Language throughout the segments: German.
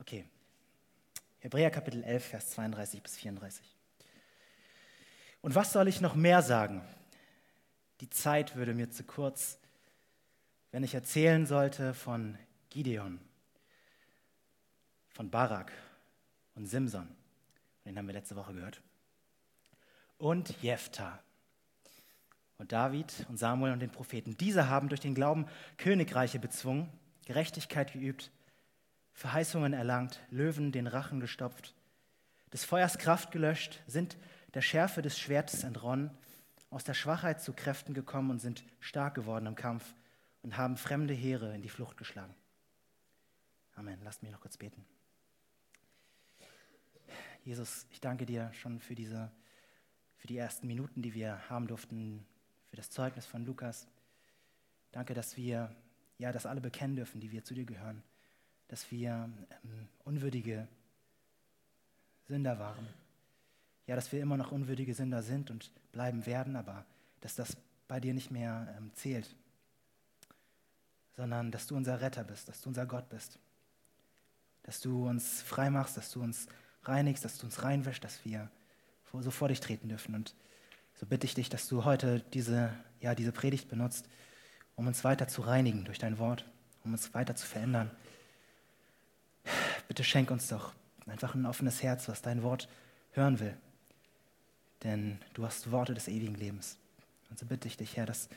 Okay. Hebräer Kapitel 11, Vers 32 bis 34. Und was soll ich noch mehr sagen? Die Zeit würde mir zu kurz, wenn ich erzählen sollte von Gideon, von Barak und Simson. Den haben wir letzte Woche gehört. Und Jephthah und David und Samuel und den Propheten. Diese haben durch den Glauben Königreiche bezwungen, Gerechtigkeit geübt, Verheißungen erlangt, Löwen den Rachen gestopft, des Feuers Kraft gelöscht, sind der Schärfe des Schwertes entronnen, aus der Schwachheit zu Kräften gekommen und sind stark geworden im Kampf und haben fremde Heere in die Flucht geschlagen. Amen. Lasst mich noch kurz beten. Jesus, ich danke dir schon für diese, für die ersten Minuten, die wir haben durften, für das Zeugnis von Lukas. Danke, dass wir ja das alle bekennen dürfen, die wir zu dir gehören, dass wir ähm, unwürdige Sünder waren. Ja, dass wir immer noch unwürdige Sünder sind und bleiben werden, aber dass das bei dir nicht mehr ähm, zählt, sondern dass du unser Retter bist, dass du unser Gott bist, dass du uns frei machst, dass du uns reinigst, dass du uns reinwäschst, dass wir so vor dich treten dürfen. Und so bitte ich dich, dass du heute diese, ja, diese Predigt benutzt, um uns weiter zu reinigen durch dein Wort, um uns weiter zu verändern. Bitte schenk uns doch einfach ein offenes Herz, was dein Wort hören will. Denn du hast Worte des ewigen Lebens. Und so bitte ich dich, Herr, dass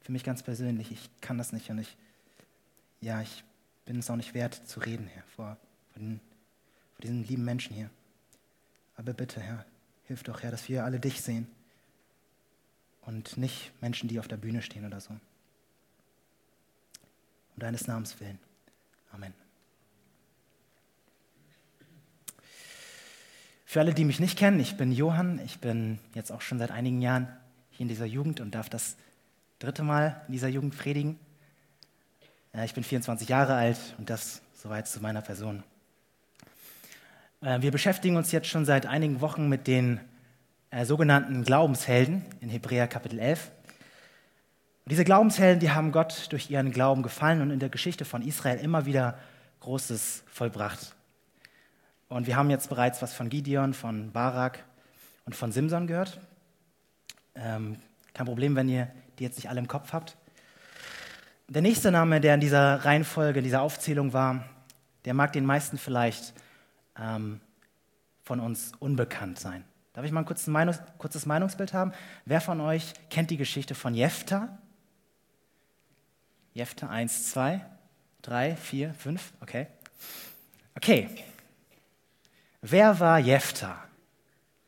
für mich ganz persönlich, ich kann das nicht und ich, ja, ich bin es auch nicht wert zu reden, Herr, vor, vor den vor diesen lieben Menschen hier. Aber bitte, Herr, hilf doch, Herr, dass wir alle dich sehen und nicht Menschen, die auf der Bühne stehen oder so. Um deines Namens willen. Amen. Für alle, die mich nicht kennen, ich bin Johann. Ich bin jetzt auch schon seit einigen Jahren hier in dieser Jugend und darf das dritte Mal in dieser Jugend predigen. Ich bin 24 Jahre alt und das soweit zu meiner Person. Äh, wir beschäftigen uns jetzt schon seit einigen Wochen mit den äh, sogenannten Glaubenshelden in Hebräer Kapitel 11. Und diese Glaubenshelden, die haben Gott durch ihren Glauben gefallen und in der Geschichte von Israel immer wieder Großes vollbracht. Und wir haben jetzt bereits was von Gideon, von Barak und von Simson gehört. Ähm, kein Problem, wenn ihr die jetzt nicht alle im Kopf habt. Der nächste Name, der in dieser Reihenfolge, in dieser Aufzählung war, der mag den meisten vielleicht ähm, von uns unbekannt sein. Darf ich mal ein kurzes, Meinungs kurzes Meinungsbild haben? Wer von euch kennt die Geschichte von Jephthah? Jephthah 1, 2, 3, 4, 5, okay. Okay. Wer war Jephthah?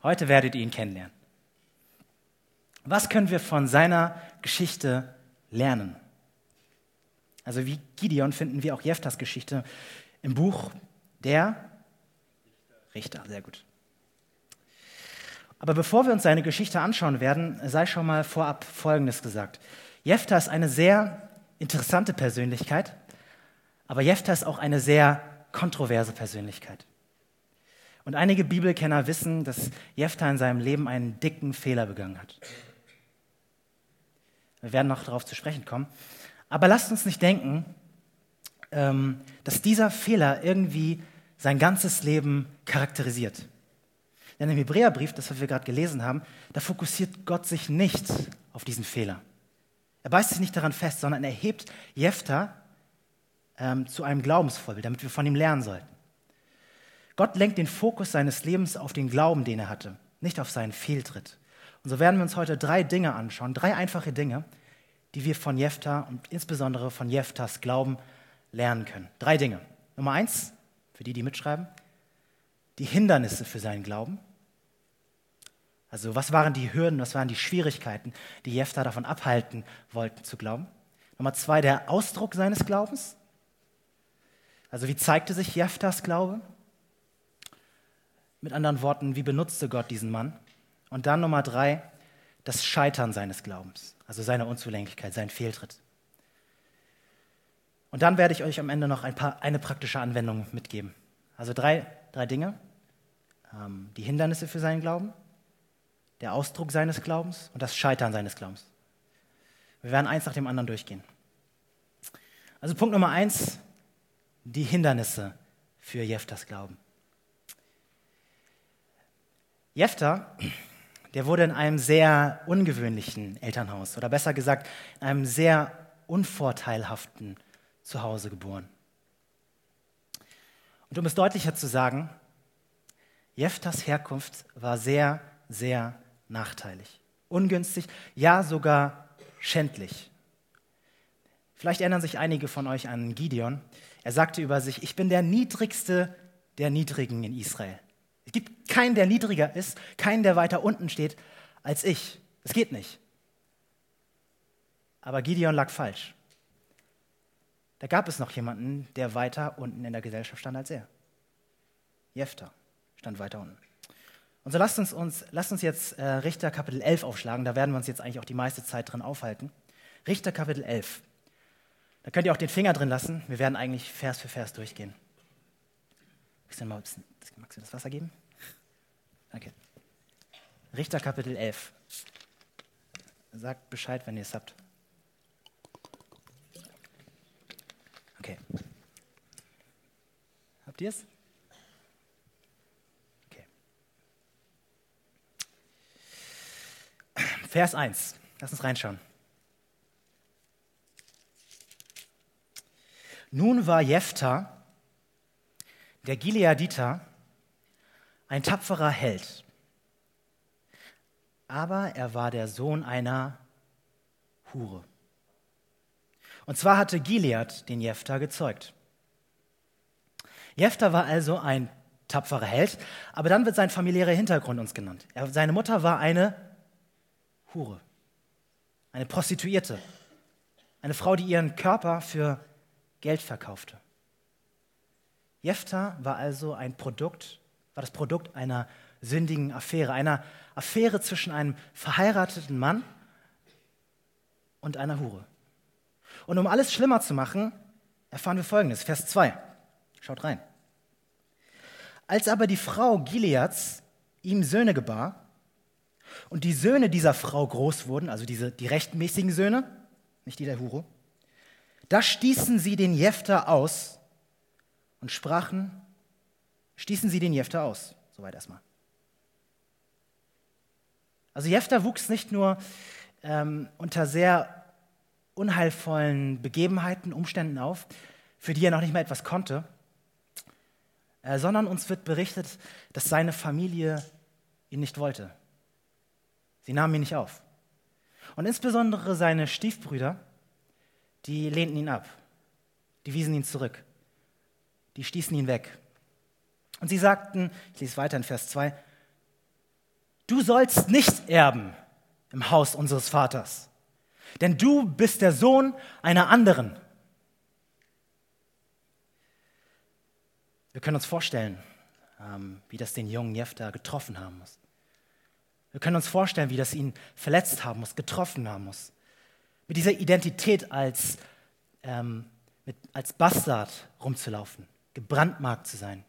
Heute werdet ihr ihn kennenlernen. Was können wir von seiner Geschichte lernen? Also wie Gideon finden wir auch Jephthahs Geschichte im Buch der Richter, sehr gut. Aber bevor wir uns seine Geschichte anschauen werden, sei schon mal vorab Folgendes gesagt. Jephthah ist eine sehr interessante Persönlichkeit, aber Jephthah ist auch eine sehr kontroverse Persönlichkeit. Und einige Bibelkenner wissen, dass Jephthah in seinem Leben einen dicken Fehler begangen hat. Wir werden noch darauf zu sprechen kommen. Aber lasst uns nicht denken, ähm, dass dieser Fehler irgendwie sein ganzes Leben charakterisiert. Denn im Hebräerbrief, das wir gerade gelesen haben, da fokussiert Gott sich nicht auf diesen Fehler. Er beißt sich nicht daran fest, sondern er hebt Jephthah ähm, zu einem Glaubensvorbild, damit wir von ihm lernen sollten. Gott lenkt den Fokus seines Lebens auf den Glauben, den er hatte, nicht auf seinen Fehltritt. Und so werden wir uns heute drei Dinge anschauen, drei einfache Dinge, die wir von Jephthah und insbesondere von Jephthahs Glauben lernen können. Drei Dinge. Nummer eins, für die, die mitschreiben, die Hindernisse für seinen Glauben. Also was waren die Hürden, was waren die Schwierigkeiten, die Jephthah davon abhalten wollten zu glauben? Nummer zwei, der Ausdruck seines Glaubens. Also wie zeigte sich Jephthahs Glaube? Mit anderen Worten, wie benutzte Gott diesen Mann? Und dann Nummer drei, das Scheitern seines Glaubens, also seine Unzulänglichkeit, sein Fehltritt. Und dann werde ich euch am Ende noch ein paar, eine praktische Anwendung mitgeben. Also drei, drei Dinge. Ähm, die Hindernisse für seinen Glauben, der Ausdruck seines Glaubens und das Scheitern seines Glaubens. Wir werden eins nach dem anderen durchgehen. Also Punkt Nummer eins, die Hindernisse für Jeftas Glauben. Jefta, der wurde in einem sehr ungewöhnlichen Elternhaus oder besser gesagt in einem sehr unvorteilhaften Zuhause geboren. Und um es deutlicher zu sagen, Jeftas Herkunft war sehr, sehr nachteilig, ungünstig, ja sogar schändlich. Vielleicht erinnern sich einige von euch an Gideon. Er sagte über sich, ich bin der niedrigste der Niedrigen in Israel. Es gibt keinen, der niedriger ist, keinen, der weiter unten steht als ich. Es geht nicht. Aber Gideon lag falsch. Da gab es noch jemanden, der weiter unten in der Gesellschaft stand als er. Jephtha stand weiter unten. Und so lasst uns, uns, lasst uns jetzt äh, Richter Kapitel 11 aufschlagen. Da werden wir uns jetzt eigentlich auch die meiste Zeit drin aufhalten. Richter Kapitel 11. Da könnt ihr auch den Finger drin lassen. Wir werden eigentlich Vers für Vers durchgehen. Bisschen mal, magst du das Wasser geben? Danke. Richter Kapitel 11. Sagt Bescheid, wenn ihr es habt. Okay. Habt ihr es? Okay. Vers 1. Lass uns reinschauen. Nun war Jephthah, der Gileaditer, ein tapferer Held. Aber er war der Sohn einer Hure. Und zwar hatte Gilead den Jephthah gezeugt. Jephthah war also ein tapferer Held, aber dann wird sein familiärer Hintergrund uns genannt. Er, seine Mutter war eine Hure, eine Prostituierte, eine Frau, die ihren Körper für Geld verkaufte. Jephthah war also ein Produkt, war das Produkt einer sündigen Affäre, einer Affäre zwischen einem verheirateten Mann und einer Hure. Und um alles schlimmer zu machen, erfahren wir folgendes, Vers 2. Schaut rein. Als aber die Frau Gileads ihm Söhne gebar und die Söhne dieser Frau groß wurden, also diese, die rechtmäßigen Söhne, nicht die der Hure, da stießen sie den Jefter aus und sprachen, stießen sie den Jefter aus. Soweit erstmal. Also Jefter wuchs nicht nur ähm, unter sehr unheilvollen Begebenheiten, Umständen auf, für die er noch nicht mal etwas konnte, äh, sondern uns wird berichtet, dass seine Familie ihn nicht wollte. Sie nahmen ihn nicht auf. Und insbesondere seine Stiefbrüder, die lehnten ihn ab, die wiesen ihn zurück, die stießen ihn weg. Und sie sagten, ich lese weiter in Vers 2, du sollst nicht erben im Haus unseres Vaters denn du bist der Sohn einer anderen. Wir können uns vorstellen, ähm, wie das den jungen Jefter getroffen haben muss. Wir können uns vorstellen, wie das ihn verletzt haben muss, getroffen haben muss. Mit dieser Identität als, ähm, mit, als Bastard rumzulaufen, gebrandmarkt zu sein.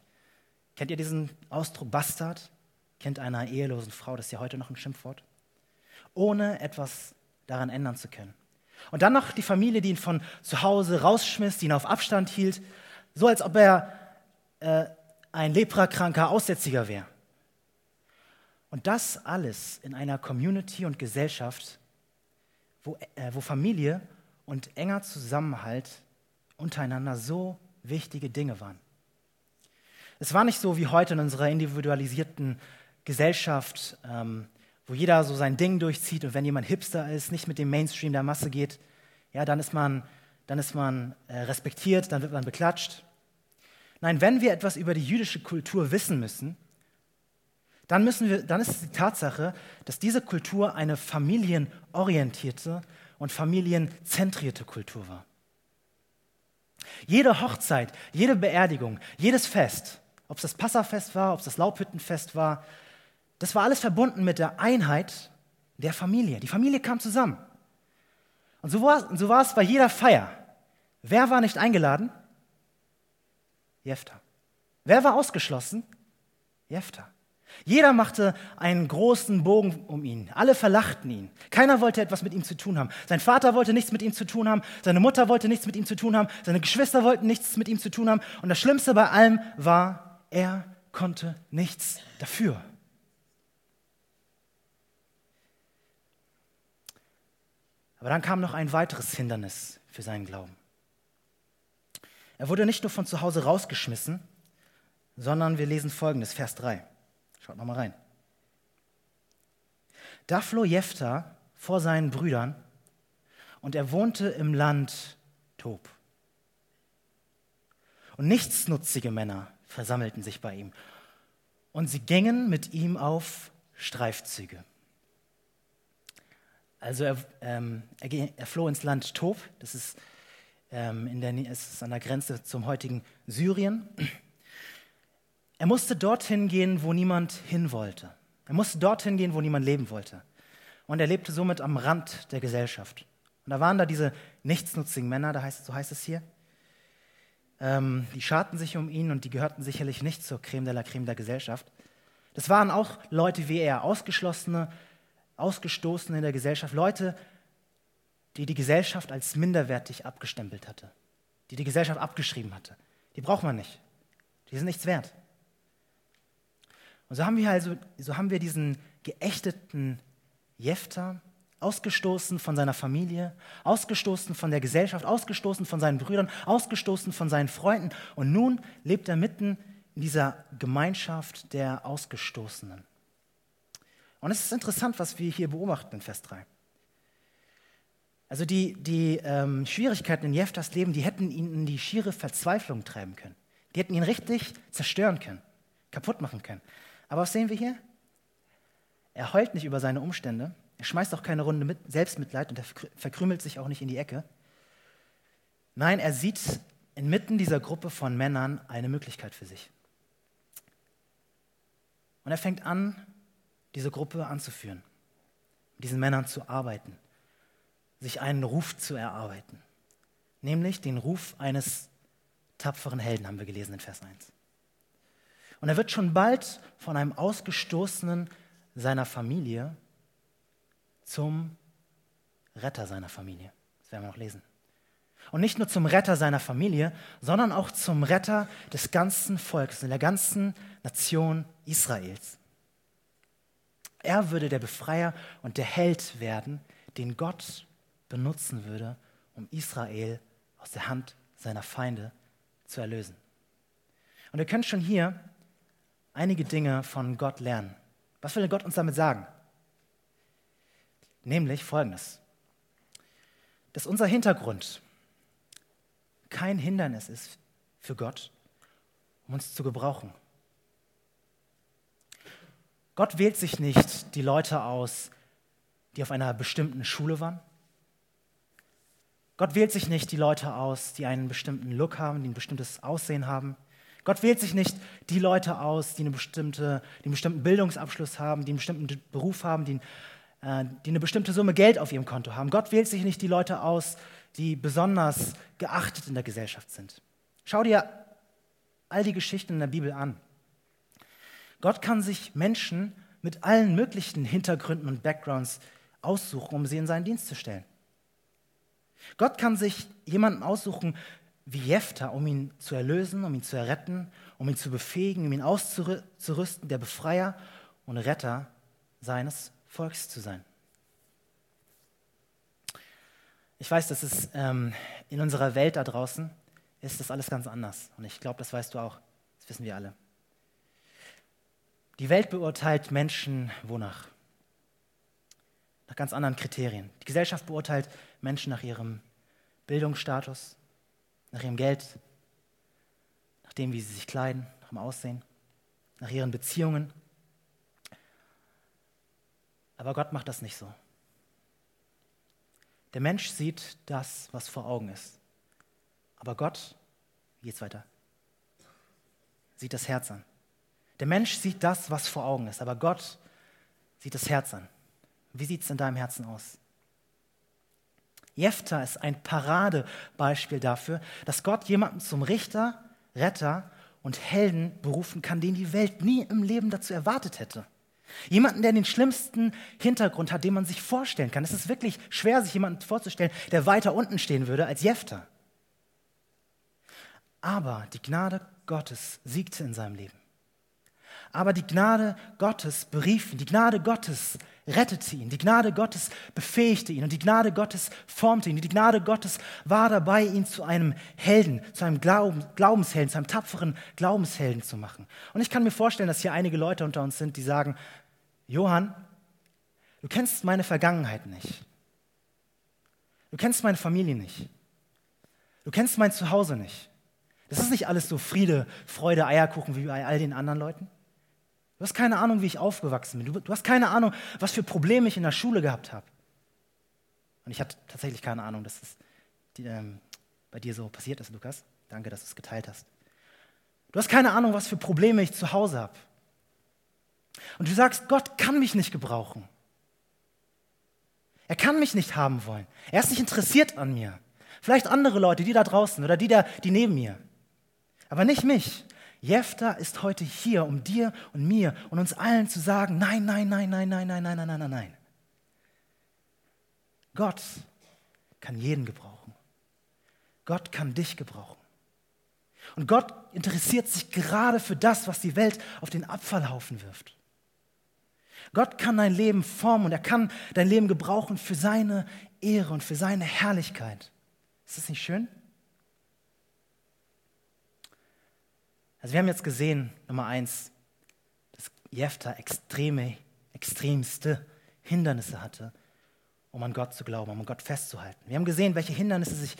Kennt ihr diesen Ausdruck Bastard? Kennt einer ehelosen Frau, das ist ja heute noch ein Schimpfwort. Ohne etwas daran ändern zu können. Und dann noch die Familie, die ihn von zu Hause rausschmiss, die ihn auf Abstand hielt, so als ob er äh, ein leprakranker Aussätziger wäre. Und das alles in einer Community und Gesellschaft, wo, äh, wo Familie und enger Zusammenhalt untereinander so wichtige Dinge waren. Es war nicht so wie heute in unserer individualisierten Gesellschaft, ähm, wo jeder so sein Ding durchzieht und wenn jemand Hipster ist, nicht mit dem Mainstream der Masse geht, ja, dann ist man, dann ist man äh, respektiert, dann wird man beklatscht. Nein, wenn wir etwas über die jüdische Kultur wissen müssen, dann, müssen wir, dann ist es die Tatsache, dass diese Kultur eine familienorientierte und familienzentrierte Kultur war. Jede Hochzeit, jede Beerdigung, jedes Fest, ob es das Passafest war, ob es das Laubhüttenfest war, das war alles verbunden mit der Einheit der Familie. Die Familie kam zusammen. Und so war, so war es bei jeder Feier. Wer war nicht eingeladen? Jefta. Wer war ausgeschlossen? Jefta. Jeder machte einen großen Bogen um ihn. Alle verlachten ihn. Keiner wollte etwas mit ihm zu tun haben. Sein Vater wollte nichts mit ihm zu tun haben. Seine Mutter wollte nichts mit ihm zu tun haben. Seine Geschwister wollten nichts mit ihm zu tun haben. Und das Schlimmste bei allem war, er konnte nichts dafür. Aber dann kam noch ein weiteres Hindernis für seinen Glauben. Er wurde nicht nur von zu Hause rausgeschmissen, sondern wir lesen folgendes, Vers 3. Schaut noch mal rein. Da floh Jephthah vor seinen Brüdern und er wohnte im Land Tob. Und nichtsnutzige Männer versammelten sich bei ihm und sie gingen mit ihm auf Streifzüge. Also er, ähm, er, er, floh ins Land Tob, das ist, ähm, in der, es ist an der Grenze zum heutigen Syrien. Er musste dorthin gehen, wo niemand hin wollte. Er musste dorthin gehen, wo niemand leben wollte. Und er lebte somit am Rand der Gesellschaft. Und da waren da diese nichtsnutzigen Männer, da heißt, so heißt es hier. Ähm, die scharten sich um ihn und die gehörten sicherlich nicht zur Creme de la Creme der Gesellschaft. Das waren auch Leute wie er, Ausgeschlossene, Ausgestoßene in der Gesellschaft, Leute, die die Gesellschaft als minderwertig abgestempelt hatte, die die Gesellschaft abgeschrieben hatte. Die braucht man nicht. Die sind nichts wert. Und so haben wir also, so haben wir diesen geächteten Jefter, ausgestoßen von seiner Familie, ausgestoßen von der Gesellschaft, ausgestoßen von seinen Brüdern, ausgestoßen von seinen Freunden. Und nun lebt er mitten in dieser Gemeinschaft der Ausgestoßenen. Und es ist interessant, was wir hier beobachten in Vers 3. Also die, die ähm, Schwierigkeiten in Jeftas Leben, die hätten ihn in die schiere Verzweiflung treiben können. Die hätten ihn richtig zerstören können, kaputt machen können. Aber was sehen wir hier? Er heult nicht über seine Umstände. Er schmeißt auch keine Runde mit Selbstmitleid und er verkrümelt sich auch nicht in die Ecke. Nein, er sieht inmitten dieser Gruppe von Männern eine Möglichkeit für sich. Und er fängt an, diese Gruppe anzuführen, mit diesen Männern zu arbeiten, sich einen Ruf zu erarbeiten. Nämlich den Ruf eines tapferen Helden, haben wir gelesen in Vers 1. Und er wird schon bald von einem Ausgestoßenen seiner Familie zum Retter seiner Familie. Das werden wir noch lesen. Und nicht nur zum Retter seiner Familie, sondern auch zum Retter des ganzen Volkes, der ganzen Nation Israels. Er würde der Befreier und der Held werden, den Gott benutzen würde, um Israel aus der Hand seiner Feinde zu erlösen. Und ihr könnt schon hier einige Dinge von Gott lernen. Was will Gott uns damit sagen? Nämlich folgendes, dass unser Hintergrund kein Hindernis ist für Gott, um uns zu gebrauchen. Gott wählt sich nicht die Leute aus, die auf einer bestimmten Schule waren. Gott wählt sich nicht die Leute aus, die einen bestimmten Look haben, die ein bestimmtes Aussehen haben. Gott wählt sich nicht die Leute aus, die, eine bestimmte, die einen bestimmten Bildungsabschluss haben, die einen bestimmten Beruf haben, die, äh, die eine bestimmte Summe Geld auf ihrem Konto haben. Gott wählt sich nicht die Leute aus, die besonders geachtet in der Gesellschaft sind. Schau dir all die Geschichten in der Bibel an. Gott kann sich Menschen mit allen möglichen Hintergründen und Backgrounds aussuchen, um sie in seinen Dienst zu stellen. Gott kann sich jemanden aussuchen, wie Jephthah, um ihn zu erlösen, um ihn zu erretten, um ihn zu befähigen, um ihn auszurüsten, der Befreier und Retter seines Volkes zu sein. Ich weiß, dass es ähm, in unserer Welt da draußen ist das alles ganz anders. Und ich glaube, das weißt du auch. Das wissen wir alle. Die Welt beurteilt Menschen wonach? Nach ganz anderen Kriterien. Die Gesellschaft beurteilt Menschen nach ihrem Bildungsstatus, nach ihrem Geld, nach dem, wie sie sich kleiden, nach dem Aussehen, nach ihren Beziehungen. Aber Gott macht das nicht so. Der Mensch sieht das, was vor Augen ist. Aber Gott, geht's weiter? Sieht das Herz an. Der Mensch sieht das, was vor Augen ist, aber Gott sieht das Herz an. Wie sieht es in deinem Herzen aus? Jephthah ist ein Paradebeispiel dafür, dass Gott jemanden zum Richter, Retter und Helden berufen kann, den die Welt nie im Leben dazu erwartet hätte. Jemanden, der den schlimmsten Hintergrund hat, den man sich vorstellen kann. Es ist wirklich schwer, sich jemanden vorzustellen, der weiter unten stehen würde als Jefter. Aber die Gnade Gottes siegte in seinem Leben. Aber die Gnade Gottes berief ihn, die Gnade Gottes rettete ihn, die Gnade Gottes befähigte ihn und die Gnade Gottes formte ihn. Die Gnade Gottes war dabei, ihn zu einem Helden, zu einem Glaubenshelden, zu einem tapferen Glaubenshelden zu machen. Und ich kann mir vorstellen, dass hier einige Leute unter uns sind, die sagen, Johann, du kennst meine Vergangenheit nicht. Du kennst meine Familie nicht. Du kennst mein Zuhause nicht. Das ist nicht alles so Friede, Freude, Eierkuchen wie bei all den anderen Leuten. Du hast keine Ahnung, wie ich aufgewachsen bin. Du, du hast keine Ahnung, was für Probleme ich in der Schule gehabt habe. Und ich hatte tatsächlich keine Ahnung, dass es ähm, bei dir so passiert ist, Lukas. Danke, dass du es geteilt hast. Du hast keine Ahnung, was für Probleme ich zu Hause habe. Und du sagst, Gott kann mich nicht gebrauchen. Er kann mich nicht haben wollen. Er ist nicht interessiert an mir. Vielleicht andere Leute, die da draußen oder die, da, die neben mir. Aber nicht mich. Jefta ist heute hier, um dir und mir und uns allen zu sagen, nein, nein, nein, nein, nein, nein, nein, nein, nein, nein, nein. Gott kann jeden gebrauchen. Gott kann dich gebrauchen. Und Gott interessiert sich gerade für das, was die Welt auf den Abfallhaufen wirft. Gott kann dein Leben formen und er kann dein Leben gebrauchen für seine Ehre und für seine Herrlichkeit. Ist das nicht schön? Also wir haben jetzt gesehen, Nummer eins, dass Jefta extreme, extremste Hindernisse hatte, um an Gott zu glauben, um an Gott festzuhalten. Wir haben gesehen, welche Hindernisse sich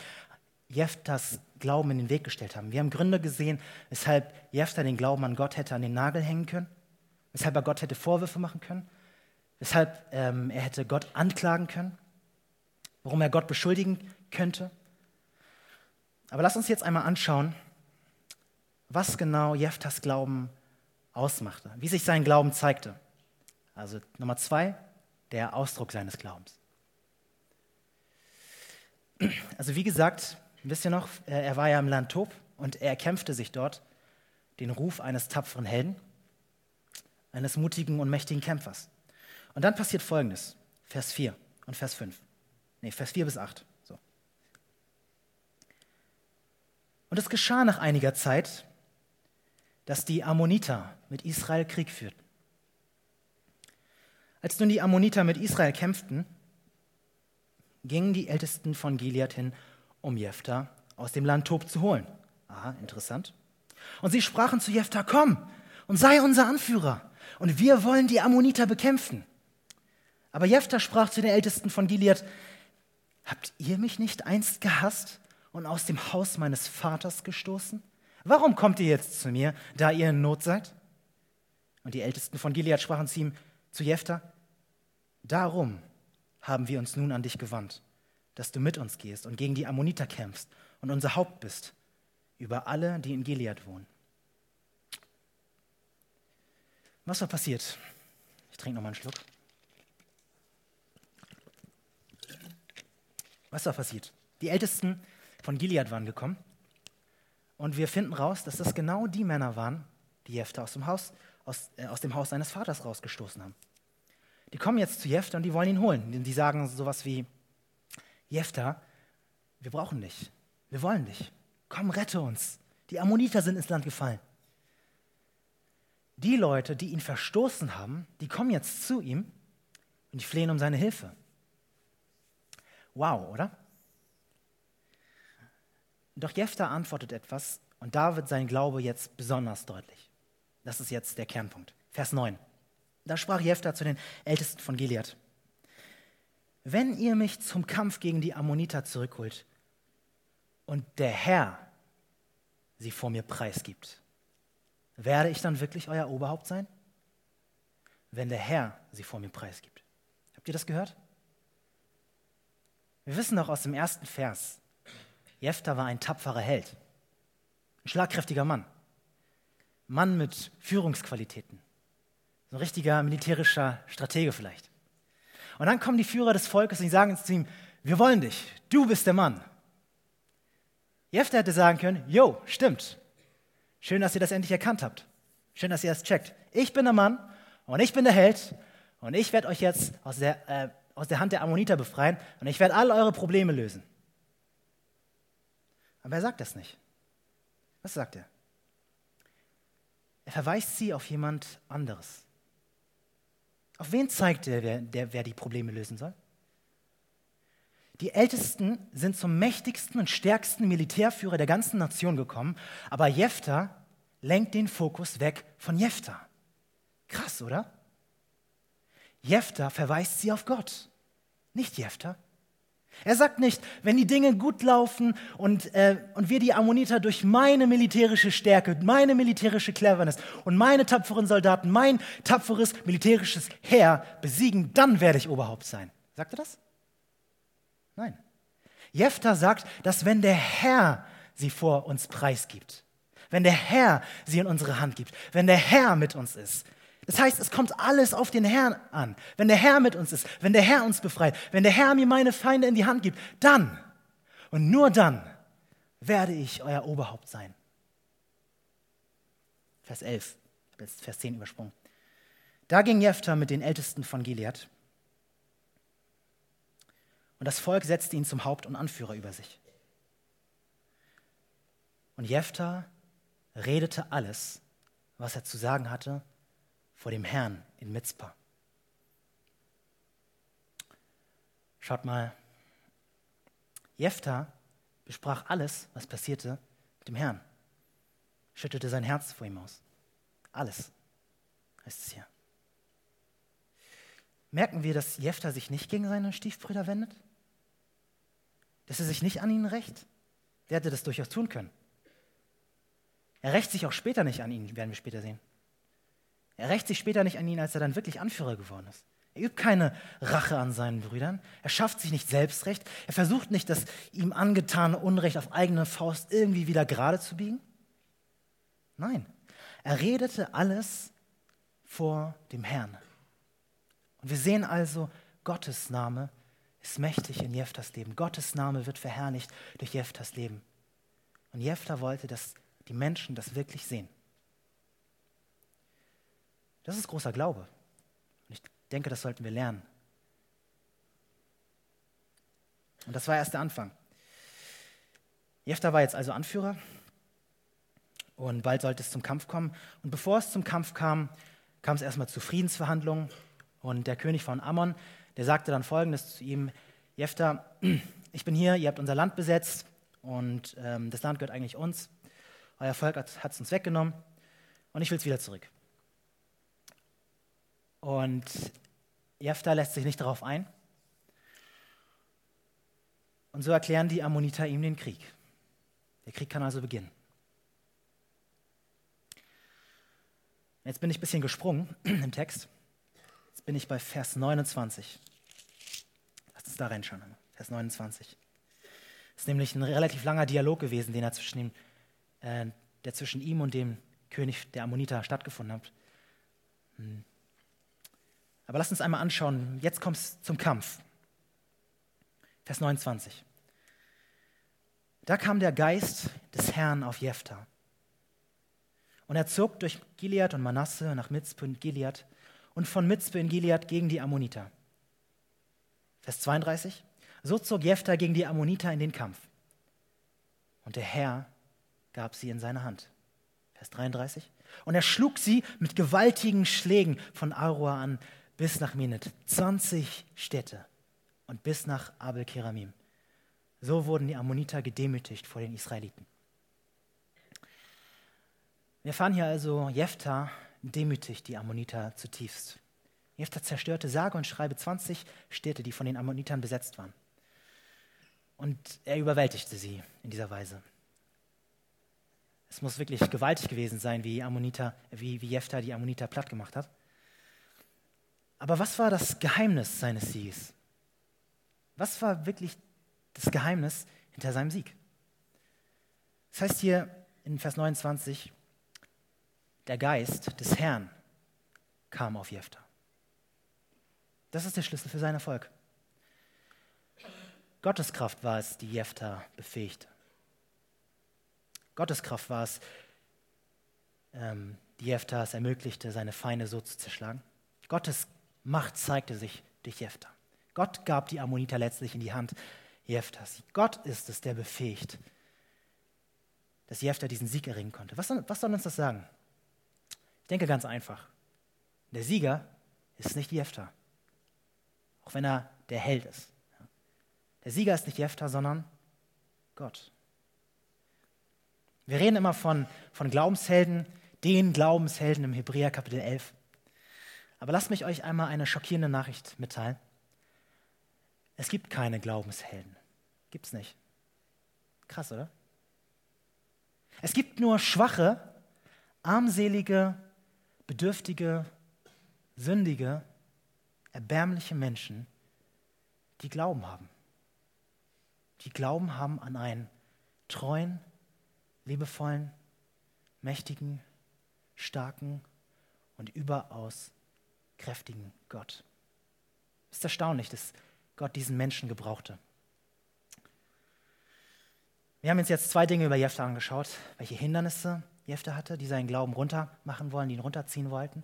Jeftas Glauben in den Weg gestellt haben. Wir haben Gründe gesehen, weshalb Jefta den Glauben an Gott hätte an den Nagel hängen können, weshalb er Gott hätte Vorwürfe machen können, weshalb ähm, er hätte Gott anklagen können, warum er Gott beschuldigen könnte. Aber lass uns jetzt einmal anschauen, was genau Jeftas Glauben ausmachte, wie sich sein Glauben zeigte. Also Nummer zwei, der Ausdruck seines Glaubens. Also wie gesagt, wisst ihr noch, er war ja im Land Tob und er kämpfte sich dort den Ruf eines tapferen Helden, eines mutigen und mächtigen Kämpfers. Und dann passiert Folgendes, Vers 4 und Vers 5. Nee, Vers 4 bis 8. So. Und es geschah nach einiger Zeit, dass die Ammoniter mit Israel Krieg führten. Als nun die Ammoniter mit Israel kämpften, gingen die Ältesten von Gilead hin, um Jephtha aus dem Land Tob zu holen. Aha, interessant. Und sie sprachen zu Jephtha, komm und sei unser Anführer, und wir wollen die Ammoniter bekämpfen. Aber Jephtha sprach zu den Ältesten von Gilead, habt ihr mich nicht einst gehasst und aus dem Haus meines Vaters gestoßen? Warum kommt ihr jetzt zu mir, da ihr in Not seid? Und die Ältesten von Gilead sprachen zu ihm, zu Jephthah, darum haben wir uns nun an dich gewandt, dass du mit uns gehst und gegen die Ammoniter kämpfst und unser Haupt bist über alle, die in Gilead wohnen. Was war passiert? Ich trinke noch mal einen Schluck. Was war passiert? Die Ältesten von Gilead waren gekommen und wir finden raus, dass das genau die Männer waren, die Jefta aus dem Haus, aus, äh, aus dem Haus seines Vaters rausgestoßen haben. Die kommen jetzt zu Jefta und die wollen ihn holen. Die sagen sowas wie, Jefta, wir brauchen dich. Wir wollen dich. Komm, rette uns. Die Ammoniter sind ins Land gefallen. Die Leute, die ihn verstoßen haben, die kommen jetzt zu ihm und die flehen um seine Hilfe. Wow, oder? Doch Jephtha antwortet etwas und da wird sein Glaube jetzt besonders deutlich. Das ist jetzt der Kernpunkt. Vers 9. Da sprach Jephtha zu den Ältesten von Gilead. Wenn ihr mich zum Kampf gegen die Ammoniter zurückholt und der Herr sie vor mir preisgibt, werde ich dann wirklich euer Oberhaupt sein? Wenn der Herr sie vor mir preisgibt. Habt ihr das gehört? Wir wissen doch aus dem ersten Vers, Jephtha war ein tapferer Held, ein schlagkräftiger Mann, Mann mit Führungsqualitäten, so ein richtiger militärischer Stratege vielleicht. Und dann kommen die Führer des Volkes und sagen zu ihm, wir wollen dich, du bist der Mann. Jephtha hätte sagen können, jo, stimmt, Schön, dass ihr das endlich erkannt habt. Schön, dass ihr das checkt. Ich bin der Mann und ich bin der Held und ich werde euch jetzt aus der, äh, aus der Hand der Ammoniter befreien und ich werde all eure Probleme lösen. Aber er sagt das nicht. Was sagt er? Er verweist sie auf jemand anderes. Auf wen zeigt er, wer, der, wer die Probleme lösen soll? Die Ältesten sind zum mächtigsten und stärksten Militärführer der ganzen Nation gekommen, aber Jephtha lenkt den Fokus weg von Jephtha. Krass, oder? Jephtha verweist sie auf Gott, nicht Jephtha. Er sagt nicht, wenn die Dinge gut laufen und, äh, und wir die Ammoniter durch meine militärische Stärke, meine militärische Cleverness und meine tapferen Soldaten, mein tapferes militärisches Heer besiegen, dann werde ich Oberhaupt sein. Sagt er das? Nein. Jephthah sagt, dass wenn der Herr sie vor uns preisgibt, wenn der Herr sie in unsere Hand gibt, wenn der Herr mit uns ist, das heißt, es kommt alles auf den Herrn an. Wenn der Herr mit uns ist, wenn der Herr uns befreit, wenn der Herr mir meine Feinde in die Hand gibt, dann und nur dann werde ich euer Oberhaupt sein. Vers 11, ich habe jetzt Vers 10 übersprungen. Da ging Jephthah mit den Ältesten von Gilead und das Volk setzte ihn zum Haupt und Anführer über sich. Und Jephthah redete alles, was er zu sagen hatte, vor dem Herrn in Mitzpah. Schaut mal, Jephthah besprach alles, was passierte, mit dem Herrn. Schüttete sein Herz vor ihm aus. Alles, heißt es hier. Merken wir, dass Jephthah sich nicht gegen seine Stiefbrüder wendet? Dass er sich nicht an ihnen rächt? Der hätte das durchaus tun können. Er rächt sich auch später nicht an ihnen, werden wir später sehen. Er rächt sich später nicht an ihn, als er dann wirklich Anführer geworden ist. Er übt keine Rache an seinen Brüdern. Er schafft sich nicht Selbstrecht. Er versucht nicht, das ihm angetane Unrecht auf eigene Faust irgendwie wieder gerade zu biegen. Nein, er redete alles vor dem Herrn. Und wir sehen also, Gottes Name ist mächtig in Jeftas Leben. Gottes Name wird verherrlicht durch Jeftas Leben. Und Jefta wollte, dass die Menschen das wirklich sehen. Das ist großer Glaube. Und ich denke, das sollten wir lernen. Und das war erst der Anfang. Jefta war jetzt also Anführer und bald sollte es zum Kampf kommen. Und bevor es zum Kampf kam, kam es erstmal zu Friedensverhandlungen. Und der König von Ammon, der sagte dann folgendes zu ihm: Jefta, ich bin hier, ihr habt unser Land besetzt und ähm, das Land gehört eigentlich uns. Euer Volk hat es uns weggenommen und ich will es wieder zurück. Und Jephthah lässt sich nicht darauf ein. Und so erklären die Ammoniter ihm den Krieg. Der Krieg kann also beginnen. Jetzt bin ich ein bisschen gesprungen im Text. Jetzt bin ich bei Vers 29. Lass uns da reinschauen. Vers 29. Das ist nämlich ein relativ langer Dialog gewesen, den er zwischen ihm, äh, der zwischen ihm und dem König der Ammoniter stattgefunden hat. Hm. Aber lasst uns einmal anschauen, jetzt kommt es zum Kampf. Vers 29. Da kam der Geist des Herrn auf Jephthah. Und er zog durch Gilead und Manasse nach Mitzpe und Gilead und von Mitzpe in Gilead gegen die Ammoniter. Vers 32. So zog Jephthah gegen die Ammoniter in den Kampf. Und der Herr gab sie in seine Hand. Vers 33. Und er schlug sie mit gewaltigen Schlägen von Aroa an bis nach Minet, 20 Städte und bis nach Abel Keramim. So wurden die Ammoniter gedemütigt vor den Israeliten. Wir erfahren hier also, Jephthah demütigt die Ammoniter zutiefst. Jephthah zerstörte sage und schreibe 20 Städte, die von den Ammonitern besetzt waren. Und er überwältigte sie in dieser Weise. Es muss wirklich gewaltig gewesen sein, wie, Ammoniter, wie, wie Jephthah die Ammoniter platt gemacht hat. Aber was war das Geheimnis seines Sieges? Was war wirklich das Geheimnis hinter seinem Sieg? Das heißt hier in Vers 29, der Geist des Herrn kam auf Jephthah. Das ist der Schlüssel für seinen Erfolg. Gottes Kraft war es, die Jephthah befähigte. Gottes Kraft war es, ähm, die Jephthah es ermöglichte, seine Feinde so zu zerschlagen. Gottes Macht zeigte sich durch Jephthah. Gott gab die Ammoniter letztlich in die Hand Jephthahs. Gott ist es, der befähigt, dass Jephthah diesen Sieg erringen konnte. Was soll, was soll uns das sagen? Ich denke ganz einfach. Der Sieger ist nicht Jephthah, auch wenn er der Held ist. Der Sieger ist nicht Jephthah, sondern Gott. Wir reden immer von, von Glaubenshelden, den Glaubenshelden im Hebräer Kapitel 11. Aber lasst mich euch einmal eine schockierende Nachricht mitteilen. Es gibt keine Glaubenshelden. Gibt's nicht. Krass, oder? Es gibt nur schwache, armselige, bedürftige, sündige, erbärmliche Menschen, die Glauben haben. Die Glauben haben an einen treuen, liebevollen, mächtigen, starken und überaus kräftigen Gott. Es ist erstaunlich, dass Gott diesen Menschen gebrauchte. Wir haben uns jetzt zwei Dinge über Jephthah angeschaut, welche Hindernisse Jephthah hatte, die seinen Glauben runter machen wollen, die ihn runterziehen wollten.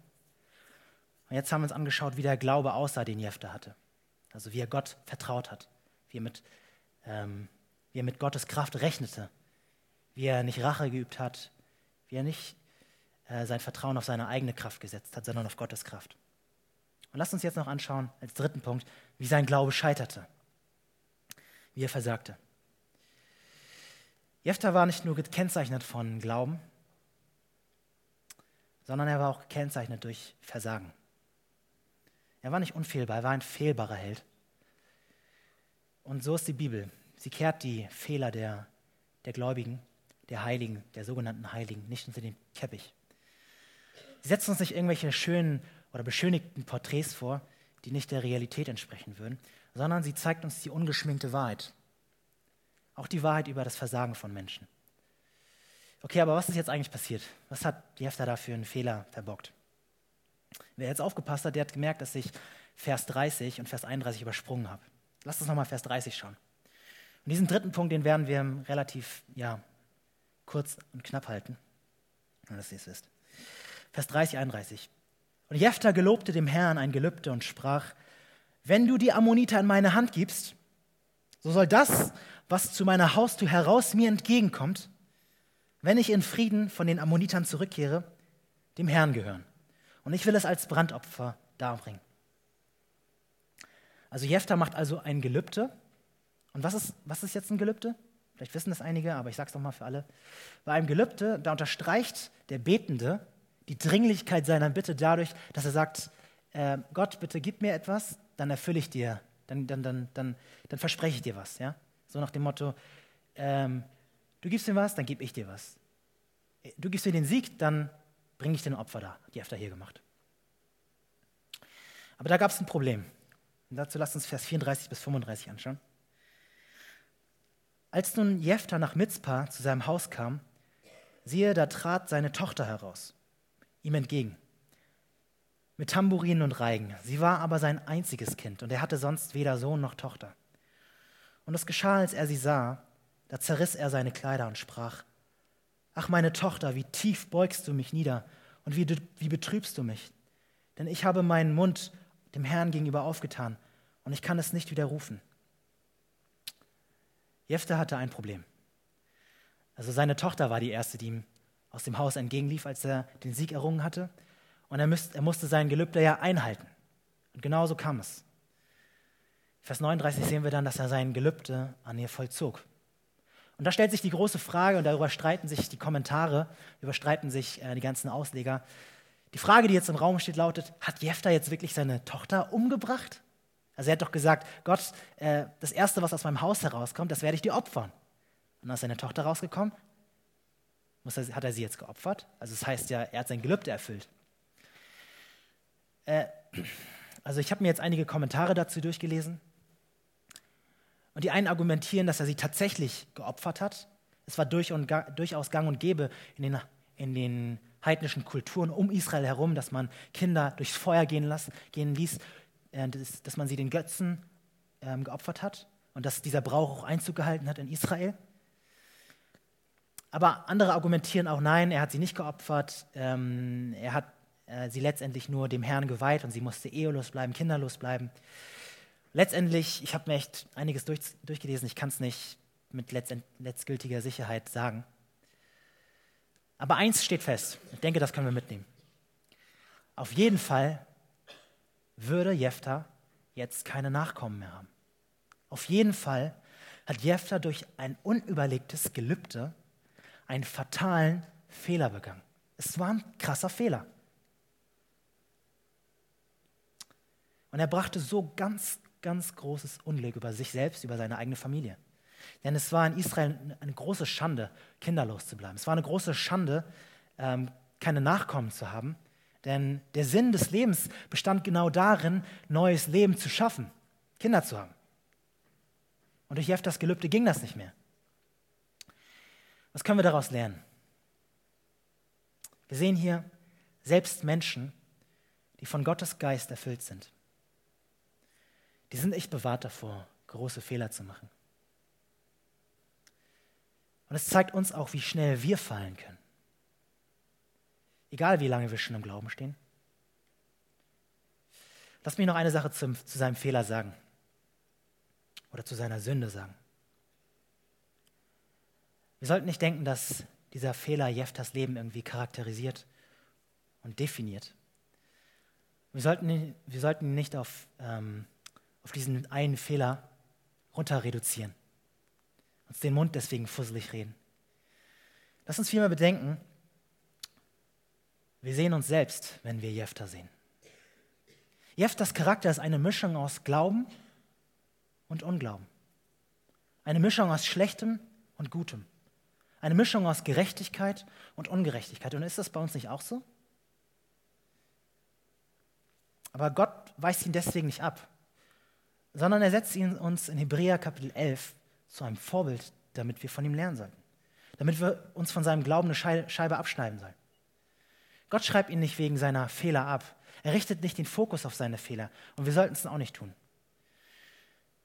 Und jetzt haben wir uns angeschaut, wie der Glaube aussah, den Jephthah hatte. Also wie er Gott vertraut hat, wie er mit, ähm, wie er mit Gottes Kraft rechnete, wie er nicht Rache geübt hat, wie er nicht äh, sein Vertrauen auf seine eigene Kraft gesetzt hat, sondern auf Gottes Kraft. Und lasst uns jetzt noch anschauen, als dritten Punkt, wie sein Glaube scheiterte, wie er versagte. Jephthah war nicht nur gekennzeichnet von Glauben, sondern er war auch gekennzeichnet durch Versagen. Er war nicht unfehlbar, er war ein fehlbarer Held. Und so ist die Bibel. Sie kehrt die Fehler der, der Gläubigen, der Heiligen, der sogenannten Heiligen, nicht unter den Teppich. Sie setzt uns nicht irgendwelche schönen oder beschönigten Porträts vor, die nicht der Realität entsprechen würden, sondern sie zeigt uns die ungeschminkte Wahrheit. Auch die Wahrheit über das Versagen von Menschen. Okay, aber was ist jetzt eigentlich passiert? Was hat Jefter da für einen Fehler verbockt? Wer jetzt aufgepasst hat, der hat gemerkt, dass ich Vers 30 und Vers 31 übersprungen habe. Lasst uns nochmal Vers 30 schauen. Und diesen dritten Punkt, den werden wir relativ ja, kurz und knapp halten, nur dass ihr es wisst. Vers 30, 31. Und Jephthah gelobte dem Herrn ein Gelübde und sprach, wenn du die Ammoniter in meine Hand gibst, so soll das, was zu meiner Haustür heraus mir entgegenkommt, wenn ich in Frieden von den Ammonitern zurückkehre, dem Herrn gehören. Und ich will es als Brandopfer darbringen. Also Jephthah macht also ein Gelübde. Und was ist, was ist jetzt ein Gelübde? Vielleicht wissen das einige, aber ich sage es nochmal für alle. Bei einem Gelübde, da unterstreicht der Betende die Dringlichkeit seiner Bitte dadurch, dass er sagt, äh, Gott, bitte gib mir etwas, dann erfülle ich dir, dann, dann, dann, dann, dann verspreche ich dir was. Ja? So nach dem Motto, ähm, du gibst mir was, dann gebe ich dir was. Du gibst mir den Sieg, dann bringe ich den Opfer da. Die Efter hier gemacht. Aber da gab es ein Problem. Und dazu lasst uns Vers 34 bis 35 anschauen. Als nun Jephthah nach Mitzpah zu seinem Haus kam, siehe, da trat seine Tochter heraus ihm entgegen. Mit Tamburinen und Reigen. Sie war aber sein einziges Kind und er hatte sonst weder Sohn noch Tochter. Und es geschah, als er sie sah, da zerriss er seine Kleider und sprach, Ach meine Tochter, wie tief beugst du mich nieder und wie, wie betrübst du mich? Denn ich habe meinen Mund dem Herrn gegenüber aufgetan und ich kann es nicht widerrufen. Jefte hatte ein Problem. Also seine Tochter war die erste, die ihm aus dem Haus entgegenlief, als er den Sieg errungen hatte. Und er, müsst, er musste sein Gelübde ja einhalten. Und genau so kam es. Vers 39 sehen wir dann, dass er sein Gelübde an ihr vollzog. Und da stellt sich die große Frage, und darüber streiten sich die Kommentare, überstreiten sich äh, die ganzen Ausleger. Die Frage, die jetzt im Raum steht, lautet: Hat Jefta jetzt wirklich seine Tochter umgebracht? Also, er hat doch gesagt: Gott, äh, das Erste, was aus meinem Haus herauskommt, das werde ich dir opfern. Und dann ist seine Tochter rausgekommen muss er, hat er sie jetzt geopfert? Also das heißt ja, er hat sein Gelübde erfüllt. Äh, also ich habe mir jetzt einige Kommentare dazu durchgelesen. Und die einen argumentieren, dass er sie tatsächlich geopfert hat. Es war durch und, durchaus gang und gäbe in den, in den heidnischen Kulturen um Israel herum, dass man Kinder durchs Feuer gehen, lassen, gehen ließ, äh, dass, dass, man sie den Götzen ähm, geopfert hat und dass dieser Brauch auch Einzug gehalten hat in Israel. Aber andere argumentieren auch, nein, er hat sie nicht geopfert, ähm, er hat äh, sie letztendlich nur dem Herrn geweiht und sie musste ehelos bleiben, kinderlos bleiben. Letztendlich, ich habe mir echt einiges durch, durchgelesen, ich kann es nicht mit letztgültiger Sicherheit sagen. Aber eins steht fest, ich denke, das können wir mitnehmen. Auf jeden Fall würde Jephtha jetzt keine Nachkommen mehr haben. Auf jeden Fall hat Jephtha durch ein unüberlegtes Gelübde einen fatalen Fehler begangen. Es war ein krasser Fehler. Und er brachte so ganz, ganz großes Unglück über sich selbst, über seine eigene Familie. Denn es war in Israel eine große Schande, kinderlos zu bleiben. Es war eine große Schande, ähm, keine Nachkommen zu haben. Denn der Sinn des Lebens bestand genau darin, neues Leben zu schaffen, Kinder zu haben. Und durch Jeftas Gelübde ging das nicht mehr. Was können wir daraus lernen? Wir sehen hier selbst Menschen, die von Gottes Geist erfüllt sind. Die sind echt bewahrt davor, große Fehler zu machen. Und es zeigt uns auch, wie schnell wir fallen können. Egal wie lange wir schon im Glauben stehen. Lass mich noch eine Sache zum, zu seinem Fehler sagen. Oder zu seiner Sünde sagen. Wir sollten nicht denken, dass dieser Fehler Jeftas Leben irgendwie charakterisiert und definiert. Wir sollten, wir sollten ihn nicht auf, ähm, auf diesen einen Fehler runter reduzieren, uns den Mund deswegen fusselig reden. Lass uns vielmehr bedenken, wir sehen uns selbst, wenn wir Jefter sehen. Jeftas Charakter ist eine Mischung aus Glauben und Unglauben. Eine Mischung aus Schlechtem und Gutem. Eine Mischung aus Gerechtigkeit und Ungerechtigkeit. Und ist das bei uns nicht auch so? Aber Gott weist ihn deswegen nicht ab, sondern er setzt ihn uns in Hebräer Kapitel 11 zu einem Vorbild, damit wir von ihm lernen sollten. Damit wir uns von seinem Glauben eine Scheibe abschneiden sollen. Gott schreibt ihn nicht wegen seiner Fehler ab. Er richtet nicht den Fokus auf seine Fehler. Und wir sollten es auch nicht tun.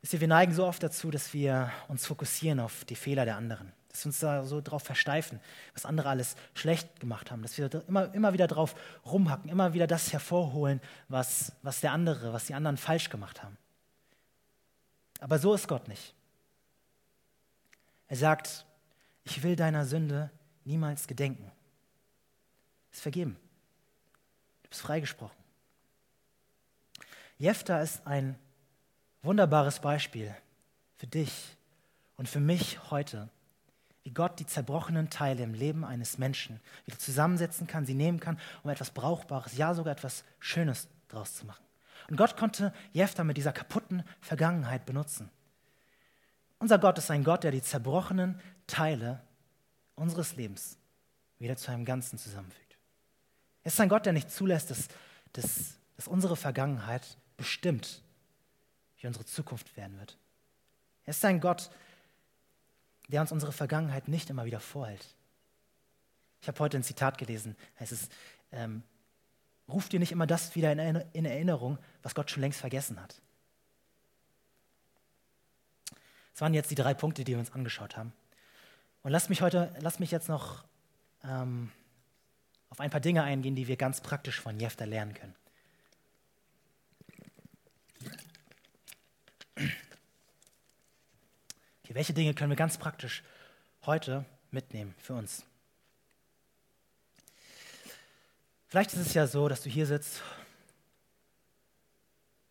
Wisst ihr, wir neigen so oft dazu, dass wir uns fokussieren auf die Fehler der anderen. Dass wir uns da so drauf versteifen, was andere alles schlecht gemacht haben. Dass wir immer, immer wieder drauf rumhacken, immer wieder das hervorholen, was, was der andere, was die anderen falsch gemacht haben. Aber so ist Gott nicht. Er sagt, ich will deiner Sünde niemals gedenken ist vergeben. Du bist freigesprochen. Jephtha ist ein wunderbares Beispiel für dich und für mich heute, wie Gott die zerbrochenen Teile im Leben eines Menschen wieder zusammensetzen kann, sie nehmen kann, um etwas Brauchbares, ja sogar etwas Schönes draus zu machen. Und Gott konnte Jephtha mit dieser kaputten Vergangenheit benutzen. Unser Gott ist ein Gott, der die zerbrochenen Teile unseres Lebens wieder zu einem Ganzen zusammenfügt. Er ist ein Gott, der nicht zulässt, dass, dass, dass unsere Vergangenheit bestimmt, wie unsere Zukunft werden wird. Er ist ein Gott, der uns unsere Vergangenheit nicht immer wieder vorhält. Ich habe heute ein Zitat gelesen, heißt es, ähm, ruft dir nicht immer das wieder in Erinnerung, was Gott schon längst vergessen hat. Das waren jetzt die drei Punkte, die wir uns angeschaut haben. Und lass mich heute, lass mich jetzt noch ähm, auf ein paar Dinge eingehen, die wir ganz praktisch von Jefter lernen können. Welche Dinge können wir ganz praktisch heute mitnehmen für uns? Vielleicht ist es ja so, dass du hier sitzt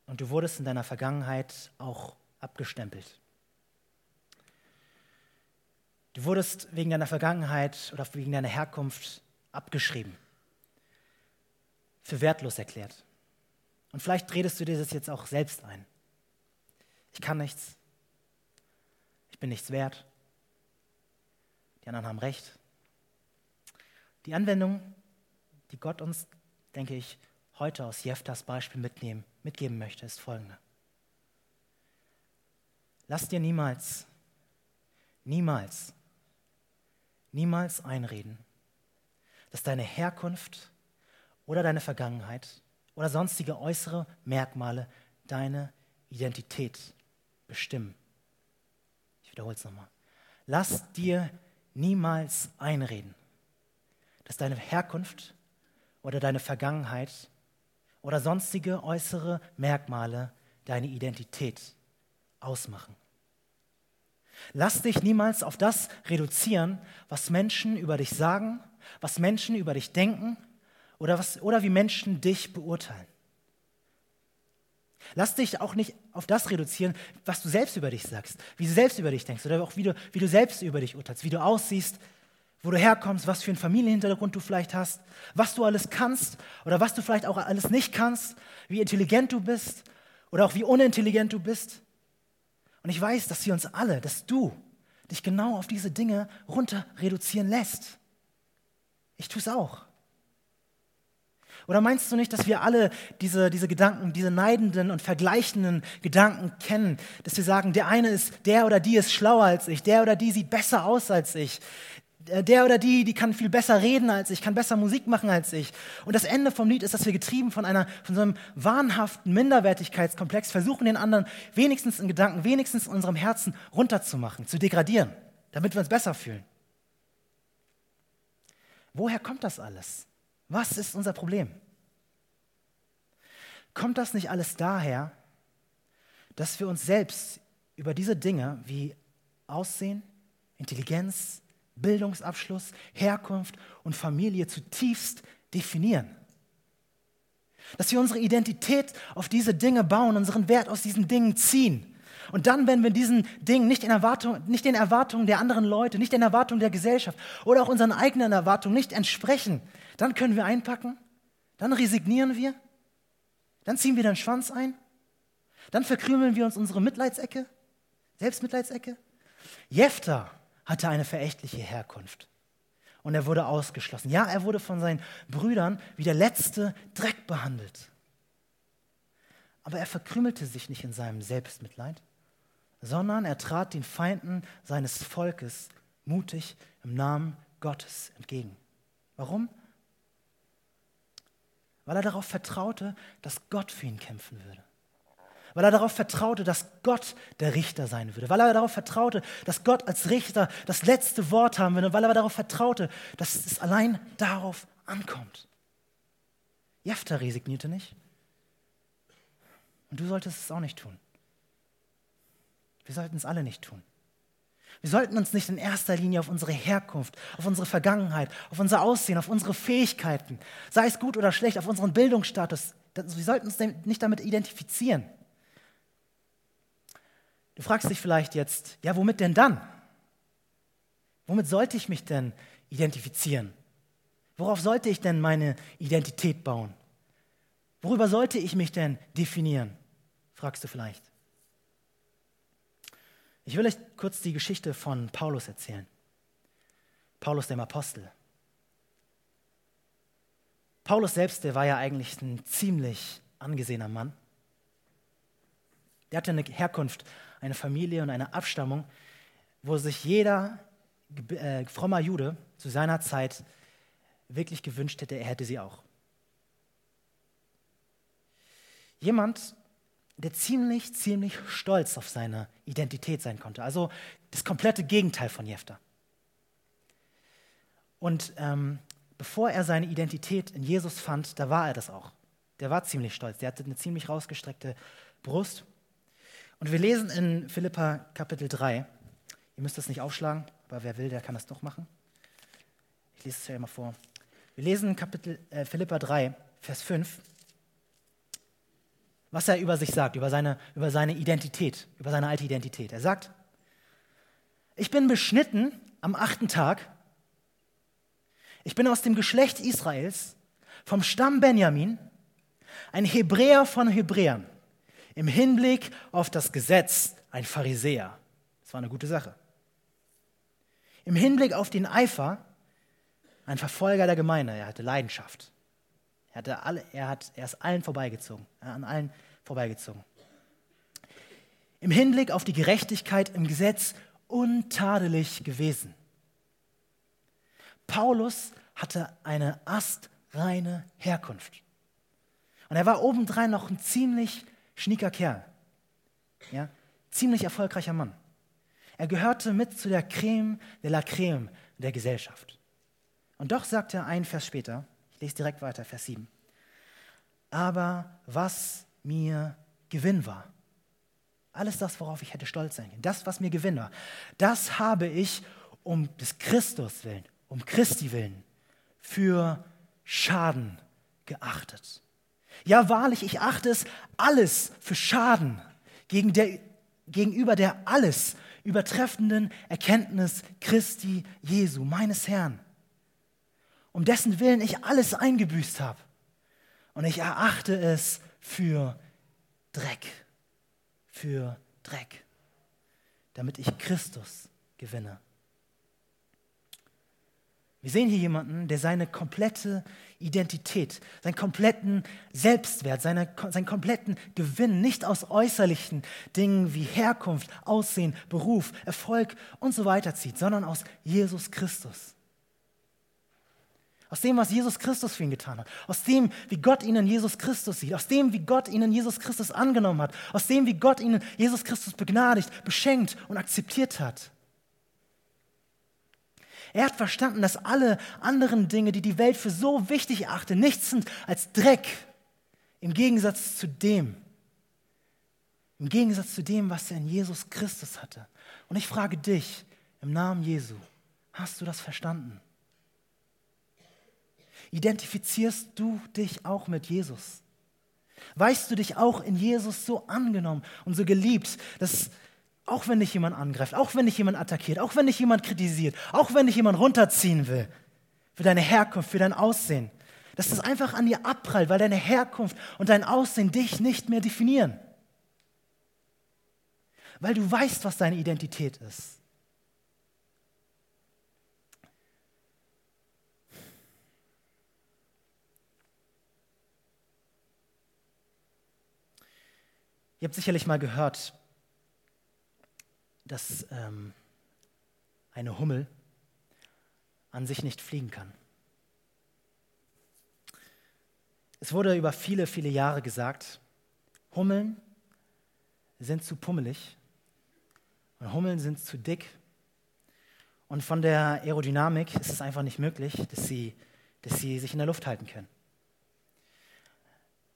und du wurdest in deiner Vergangenheit auch abgestempelt. Du wurdest wegen deiner Vergangenheit oder wegen deiner Herkunft abgeschrieben, für wertlos erklärt. Und vielleicht redest du dir das jetzt auch selbst ein. Ich kann nichts. Ich bin nichts wert. Die anderen haben recht. Die Anwendung, die Gott uns, denke ich, heute aus Jeftas Beispiel mitnehmen, mitgeben möchte, ist folgende. Lass dir niemals, niemals, niemals einreden, dass deine Herkunft oder deine Vergangenheit oder sonstige äußere Merkmale deine Identität bestimmen. Wiederhole es nochmal. Lass dir niemals einreden, dass deine Herkunft oder deine Vergangenheit oder sonstige äußere Merkmale deine Identität ausmachen. Lass dich niemals auf das reduzieren, was Menschen über dich sagen, was Menschen über dich denken oder, was, oder wie Menschen dich beurteilen. Lass dich auch nicht auf das reduzieren, was du selbst über dich sagst, wie du selbst über dich denkst oder auch wie du, wie du selbst über dich urteilst, wie du aussiehst, wo du herkommst, was für einen Familienhintergrund du vielleicht hast, was du alles kannst oder was du vielleicht auch alles nicht kannst, wie intelligent du bist oder auch wie unintelligent du bist. Und ich weiß, dass wir uns alle, dass du dich genau auf diese Dinge runter reduzieren lässt. Ich tue es auch. Oder meinst du nicht, dass wir alle diese, diese Gedanken, diese neidenden und vergleichenden Gedanken kennen, dass wir sagen, der eine ist, der oder die ist schlauer als ich, der oder die sieht besser aus als ich, der oder die, die kann viel besser reden als ich, kann besser Musik machen als ich. Und das Ende vom Lied ist, dass wir getrieben von, einer, von so einem wahnhaften Minderwertigkeitskomplex versuchen, den anderen wenigstens in Gedanken, wenigstens in unserem Herzen runterzumachen, zu degradieren, damit wir uns besser fühlen. Woher kommt das alles? Was ist unser Problem? Kommt das nicht alles daher, dass wir uns selbst über diese Dinge wie Aussehen, Intelligenz, Bildungsabschluss, Herkunft und Familie zutiefst definieren? Dass wir unsere Identität auf diese Dinge bauen, unseren Wert aus diesen Dingen ziehen. Und dann, wenn wir diesen Dingen nicht, in Erwartung, nicht den Erwartungen der anderen Leute, nicht den Erwartungen der Gesellschaft oder auch unseren eigenen Erwartungen nicht entsprechen, dann können wir einpacken, dann resignieren wir, dann ziehen wir den Schwanz ein, dann verkrümeln wir uns unsere Mitleidsecke, Selbstmitleidsecke. Jefter hatte eine verächtliche Herkunft und er wurde ausgeschlossen. Ja, er wurde von seinen Brüdern wie der letzte Dreck behandelt. Aber er verkrümelte sich nicht in seinem Selbstmitleid, sondern er trat den Feinden seines Volkes mutig im Namen Gottes entgegen. Warum? weil er darauf vertraute, dass Gott für ihn kämpfen würde. Weil er darauf vertraute, dass Gott der Richter sein würde. Weil er darauf vertraute, dass Gott als Richter das letzte Wort haben würde. Weil er darauf vertraute, dass es allein darauf ankommt. Jefta resignierte nicht. Und du solltest es auch nicht tun. Wir sollten es alle nicht tun. Wir sollten uns nicht in erster Linie auf unsere Herkunft, auf unsere Vergangenheit, auf unser Aussehen, auf unsere Fähigkeiten, sei es gut oder schlecht, auf unseren Bildungsstatus, wir sollten uns nicht damit identifizieren. Du fragst dich vielleicht jetzt, ja, womit denn dann? Womit sollte ich mich denn identifizieren? Worauf sollte ich denn meine Identität bauen? Worüber sollte ich mich denn definieren? Fragst du vielleicht. Ich will euch kurz die Geschichte von Paulus erzählen. Paulus dem Apostel. Paulus selbst, der war ja eigentlich ein ziemlich angesehener Mann. Der hatte eine Herkunft, eine Familie und eine Abstammung, wo sich jeder äh, frommer Jude zu seiner Zeit wirklich gewünscht hätte, er hätte sie auch. Jemand, der ziemlich, ziemlich stolz auf seine Identität sein konnte. Also das komplette Gegenteil von Jefter. Und ähm, bevor er seine Identität in Jesus fand, da war er das auch. Der war ziemlich stolz. Der hatte eine ziemlich rausgestreckte Brust. Und wir lesen in Philippa Kapitel 3. Ihr müsst das nicht aufschlagen, aber wer will, der kann das doch machen. Ich lese es ja immer vor. Wir lesen Kapitel, äh, Philippa 3, Vers 5 was er über sich sagt, über seine, über seine Identität, über seine alte Identität. Er sagt, ich bin beschnitten am achten Tag. Ich bin aus dem Geschlecht Israels, vom Stamm Benjamin, ein Hebräer von Hebräern, im Hinblick auf das Gesetz ein Pharisäer. Das war eine gute Sache. Im Hinblick auf den Eifer ein Verfolger der Gemeinde. Er hatte Leidenschaft. Er, hatte alle, er, hat, er ist allen vorbeigezogen, an allen vorbeigezogen. Im Hinblick auf die Gerechtigkeit im Gesetz untadelig gewesen. Paulus hatte eine astreine Herkunft. Und er war obendrein noch ein ziemlich schnieker Kerl. Ja? Ziemlich erfolgreicher Mann. Er gehörte mit zu der Creme de la Creme der Gesellschaft. Und doch sagt er ein Vers später, ich lese direkt weiter, Vers 7. Aber was mir Gewinn war, alles das, worauf ich hätte stolz sein können, das, was mir Gewinn war, das habe ich um des Christus willen, um Christi willen, für Schaden geachtet. Ja, wahrlich, ich achte es alles für Schaden gegen der, gegenüber der alles übertreffenden Erkenntnis Christi Jesu, meines Herrn, um dessen Willen ich alles eingebüßt habe. Und ich erachte es für Dreck, für Dreck, damit ich Christus gewinne. Wir sehen hier jemanden, der seine komplette Identität, seinen kompletten Selbstwert, seine, seinen kompletten Gewinn nicht aus äußerlichen Dingen wie Herkunft, Aussehen, Beruf, Erfolg und so weiter zieht, sondern aus Jesus Christus. Aus dem, was Jesus Christus für ihn getan hat. Aus dem, wie Gott ihn in Jesus Christus sieht. Aus dem, wie Gott ihn in Jesus Christus angenommen hat. Aus dem, wie Gott ihn in Jesus Christus begnadigt, beschenkt und akzeptiert hat. Er hat verstanden, dass alle anderen Dinge, die die Welt für so wichtig erachtet, nichts sind als Dreck im Gegensatz zu dem, im Gegensatz zu dem, was er in Jesus Christus hatte. Und ich frage dich im Namen Jesu, hast du das verstanden? Identifizierst du dich auch mit Jesus? Weißt du dich auch in Jesus so angenommen und so geliebt, dass auch wenn dich jemand angreift, auch wenn dich jemand attackiert, auch wenn dich jemand kritisiert, auch wenn dich jemand runterziehen will, für deine Herkunft, für dein Aussehen, dass das einfach an dir abprallt, weil deine Herkunft und dein Aussehen dich nicht mehr definieren. Weil du weißt, was deine Identität ist. Ihr habt sicherlich mal gehört, dass ähm, eine Hummel an sich nicht fliegen kann. Es wurde über viele, viele Jahre gesagt, Hummeln sind zu pummelig und Hummeln sind zu dick. Und von der Aerodynamik ist es einfach nicht möglich, dass sie, dass sie sich in der Luft halten können.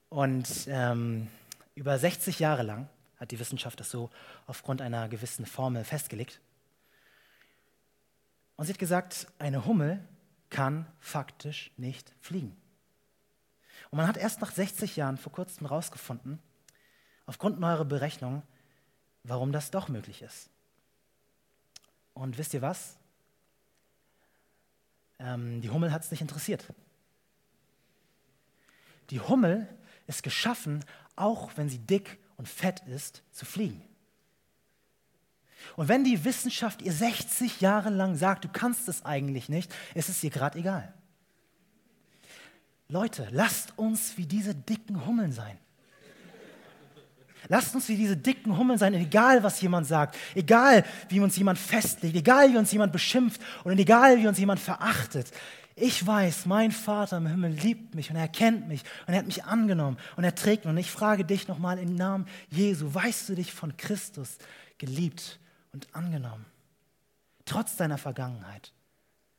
Und ähm, über 60 Jahre lang hat die Wissenschaft das so aufgrund einer gewissen Formel festgelegt. Und sie hat gesagt, eine Hummel kann faktisch nicht fliegen. Und man hat erst nach 60 Jahren vor kurzem herausgefunden, aufgrund neuerer Berechnungen, warum das doch möglich ist. Und wisst ihr was? Ähm, die Hummel hat es nicht interessiert. Die Hummel ist geschaffen, auch wenn sie dick und fett ist, zu fliegen. Und wenn die Wissenschaft ihr 60 Jahre lang sagt, du kannst es eigentlich nicht, ist es ihr gerade egal. Leute, lasst uns wie diese dicken Hummeln sein. Lasst uns wie diese dicken Hummeln sein, egal was jemand sagt, egal wie uns jemand festlegt, egal wie uns jemand beschimpft und egal wie uns jemand verachtet. Ich weiß, mein Vater im Himmel liebt mich und er kennt mich und er hat mich angenommen und er trägt mich. Und ich frage dich nochmal im Namen Jesu, weißt du dich von Christus geliebt und angenommen? Trotz deiner Vergangenheit,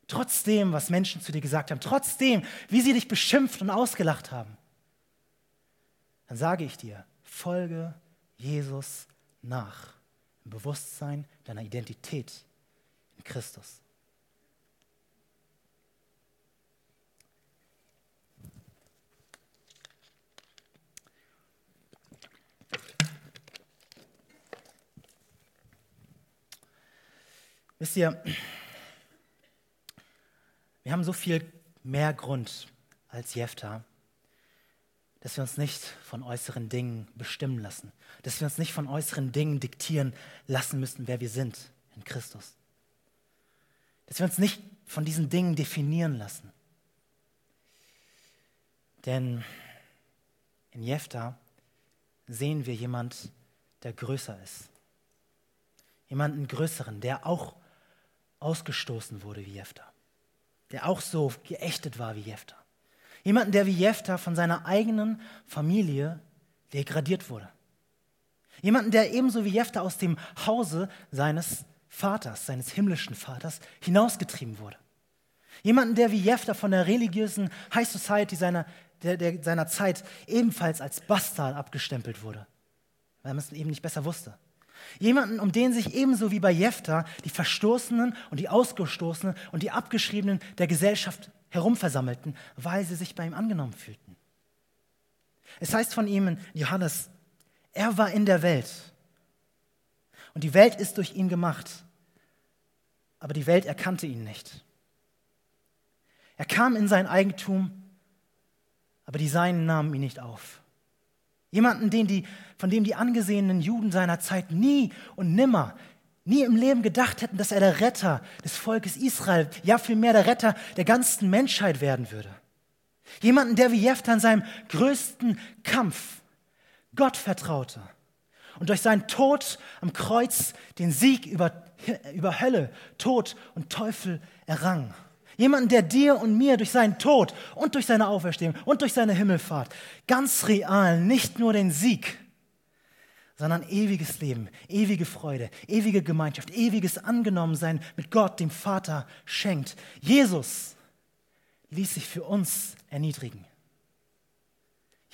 trotz dem, was Menschen zu dir gesagt haben, trotzdem, wie sie dich beschimpft und ausgelacht haben. Dann sage ich dir, folge Jesus nach im Bewusstsein deiner Identität in Christus. Wisst ihr, wir haben so viel mehr Grund als Jefta, dass wir uns nicht von äußeren Dingen bestimmen lassen, dass wir uns nicht von äußeren Dingen diktieren lassen müssen, wer wir sind in Christus. Dass wir uns nicht von diesen Dingen definieren lassen. Denn in Jefta sehen wir jemand, der größer ist. Jemanden größeren, der auch ausgestoßen wurde wie Jephtha, der auch so geächtet war wie Jephtha. Jemanden, der wie Jephtha von seiner eigenen Familie degradiert wurde. Jemanden, der ebenso wie Jephtha aus dem Hause seines Vaters, seines himmlischen Vaters, hinausgetrieben wurde. Jemanden, der wie Jefter von der religiösen High Society seiner, der, der, seiner Zeit ebenfalls als Bastard abgestempelt wurde, weil man es eben nicht besser wusste. Jemanden, um den sich ebenso wie bei Jefter die Verstoßenen und die Ausgestoßenen und die Abgeschriebenen der Gesellschaft herumversammelten, weil sie sich bei ihm angenommen fühlten. Es heißt von ihm in Johannes, er war in der Welt und die Welt ist durch ihn gemacht, aber die Welt erkannte ihn nicht. Er kam in sein Eigentum, aber die Seinen nahmen ihn nicht auf. Jemanden, den die, von dem die angesehenen Juden seiner Zeit nie und nimmer, nie im Leben gedacht hätten, dass er der Retter des Volkes Israel, ja vielmehr der Retter der ganzen Menschheit werden würde. Jemanden, der wie Jephthah in seinem größten Kampf Gott vertraute und durch seinen Tod am Kreuz den Sieg über, über Hölle, Tod und Teufel errang. Jemanden, der dir und mir durch seinen Tod und durch seine Auferstehung und durch seine Himmelfahrt ganz real nicht nur den Sieg, sondern ewiges Leben, ewige Freude, ewige Gemeinschaft, ewiges Angenommensein mit Gott, dem Vater, schenkt. Jesus ließ sich für uns erniedrigen.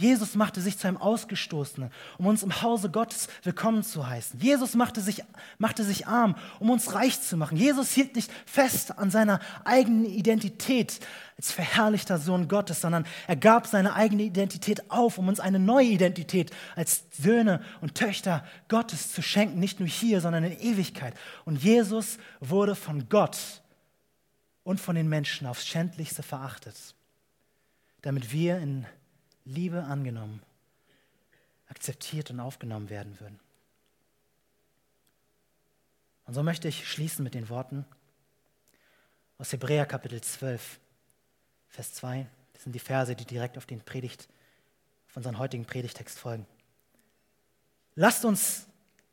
Jesus machte sich zu einem Ausgestoßenen, um uns im Hause Gottes willkommen zu heißen. Jesus machte sich, machte sich arm, um uns reich zu machen. Jesus hielt nicht fest an seiner eigenen Identität als verherrlichter Sohn Gottes, sondern er gab seine eigene Identität auf, um uns eine neue Identität als Söhne und Töchter Gottes zu schenken, nicht nur hier, sondern in Ewigkeit. Und Jesus wurde von Gott und von den Menschen aufs Schändlichste verachtet, damit wir in Liebe angenommen, akzeptiert und aufgenommen werden würden. Und so möchte ich schließen mit den Worten aus Hebräer Kapitel 12, Vers 2. Das sind die Verse, die direkt auf den Predigt, auf unseren heutigen Predigtext folgen. Lasst uns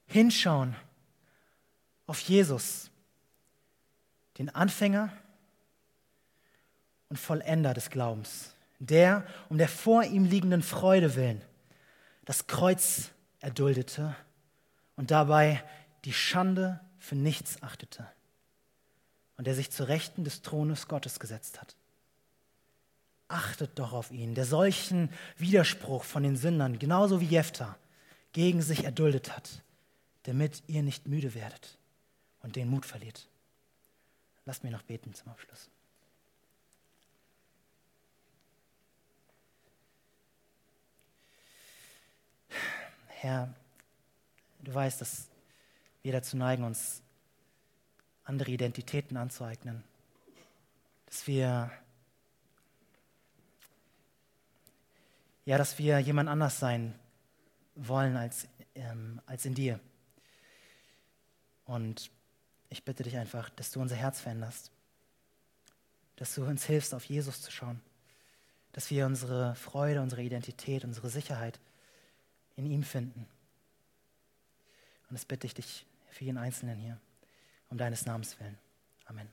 hinschauen auf Jesus, den Anfänger und Vollender des Glaubens der um der vor ihm liegenden Freude willen das Kreuz erduldete und dabei die Schande für nichts achtete und der sich zu Rechten des Thrones Gottes gesetzt hat. Achtet doch auf ihn, der solchen Widerspruch von den Sündern, genauso wie Jephthah, gegen sich erduldet hat, damit ihr nicht müde werdet und den Mut verliert. Lasst mich noch beten zum Abschluss. Herr, du weißt, dass wir dazu neigen, uns andere Identitäten anzueignen, dass wir ja, dass wir jemand anders sein wollen als, ähm, als in dir. Und ich bitte dich einfach, dass du unser Herz veränderst, dass du uns hilfst, auf Jesus zu schauen, dass wir unsere Freude, unsere Identität, unsere Sicherheit in ihm finden. Und das bitte ich dich für jeden Einzelnen hier, um deines Namens willen. Amen.